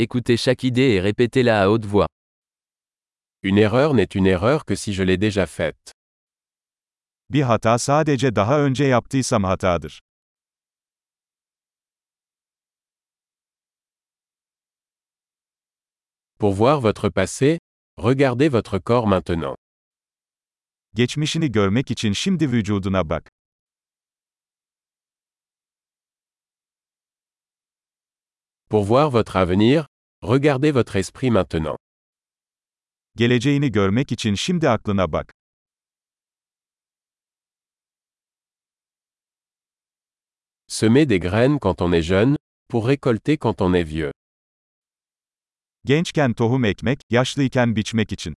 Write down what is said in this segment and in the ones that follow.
Écoutez chaque idée et répétez-la à haute voix. Une erreur n'est une erreur que si je l'ai déjà faite. Bir hata sadece daha önce yaptıysam hatadır. Pour voir votre passé, regardez votre corps maintenant. Geçmişini görmek için şimdi vücuduna bak. Pour voir votre avenir, regardez votre esprit maintenant. Geleceğini görmek için şimdi aklına bak. Semer des graines quand on est jeune, pour récolter quand on est vieux. Gençken tohum ekmek, yaşlıyken biçmek için.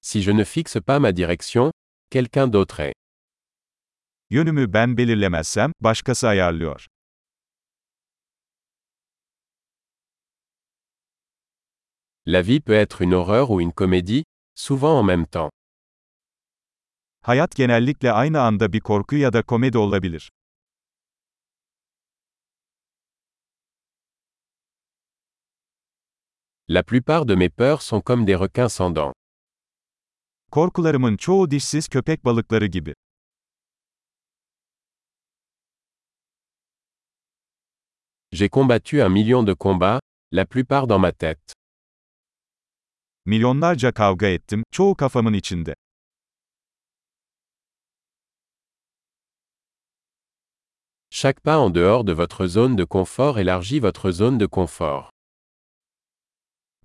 Si je ne fixe pas ma direction, quelqu'un d'autre est. Yönümü ben belirlemezsem, başkası ayarlıyor. La vie peut être une horreur ou une comédie, souvent en même temps. Hayat genellikle aynı anda bir korku ya da komedi olabilir. La plupart de mes peurs sont comme des requins sans dents. Korkularımın çoğu dişsiz köpek balıkları gibi. J'ai combattu un million de combats, la plupart dans ma tête. Milyonlarca kavga ettim, çoğu kafamın içinde. Chaque pas en dehors de votre zone de confort élargit votre zone de confort.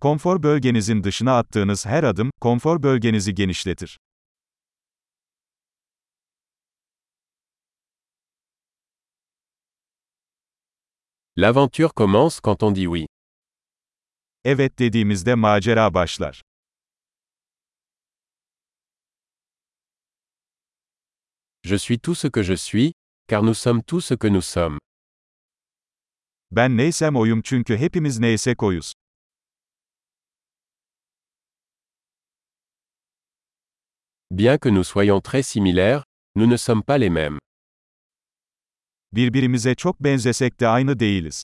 Konfor bölgenizin dışına attığınız her adım, konfor bölgenizi genişletir. L'aventure commence quand on dit oui. Evet dediğimizde macera başlar. Je suis tout ce que je suis, car nous sommes tout ce que nous sommes. Ben neysem oyum çünkü hepimiz neysek oyuz. Bien que nous soyons très similaires, nous ne sommes pas les mêmes. Birbirimize çok benzesek de aynı değiliz.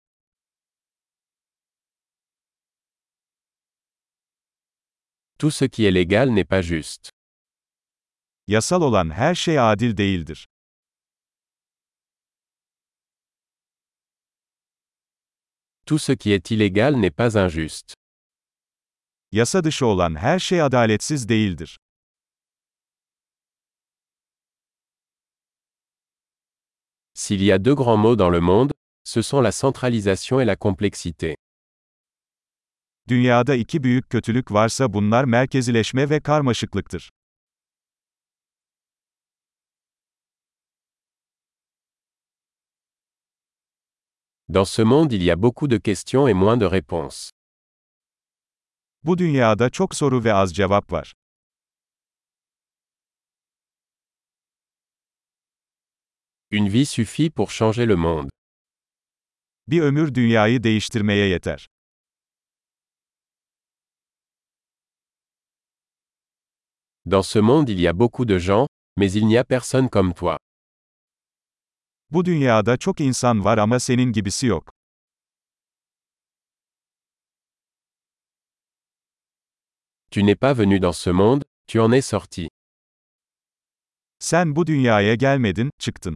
Tout ce qui est légal n'est pas juste. Yasal olan her şey adil değildir. Tout ce qui est illégal n'est pas injuste. Yasa dışı olan her şey adaletsiz değildir. S'il y a deux grands mots dans le monde, ce sont la centralisation et la complexité. Dünyada iki büyük kötülük varsa bunlar merkezileşme ve karmaşıklıktır. Dans ce monde il y a beaucoup de questions et moins de réponses. Bu dünyada çok soru ve az cevap var. Une vie suffit pour changer le monde. Bir ömür dünyayı değiştirmeye yeter. Dans ce monde il y a beaucoup de gens, mais il n'y a personne comme toi. Bu dünyada çok insan var ama senin gibisi yok. Tu n'es pas venu dans ce monde, tu en es sorti. Sen bu dünyaya gelmedin, çıktın.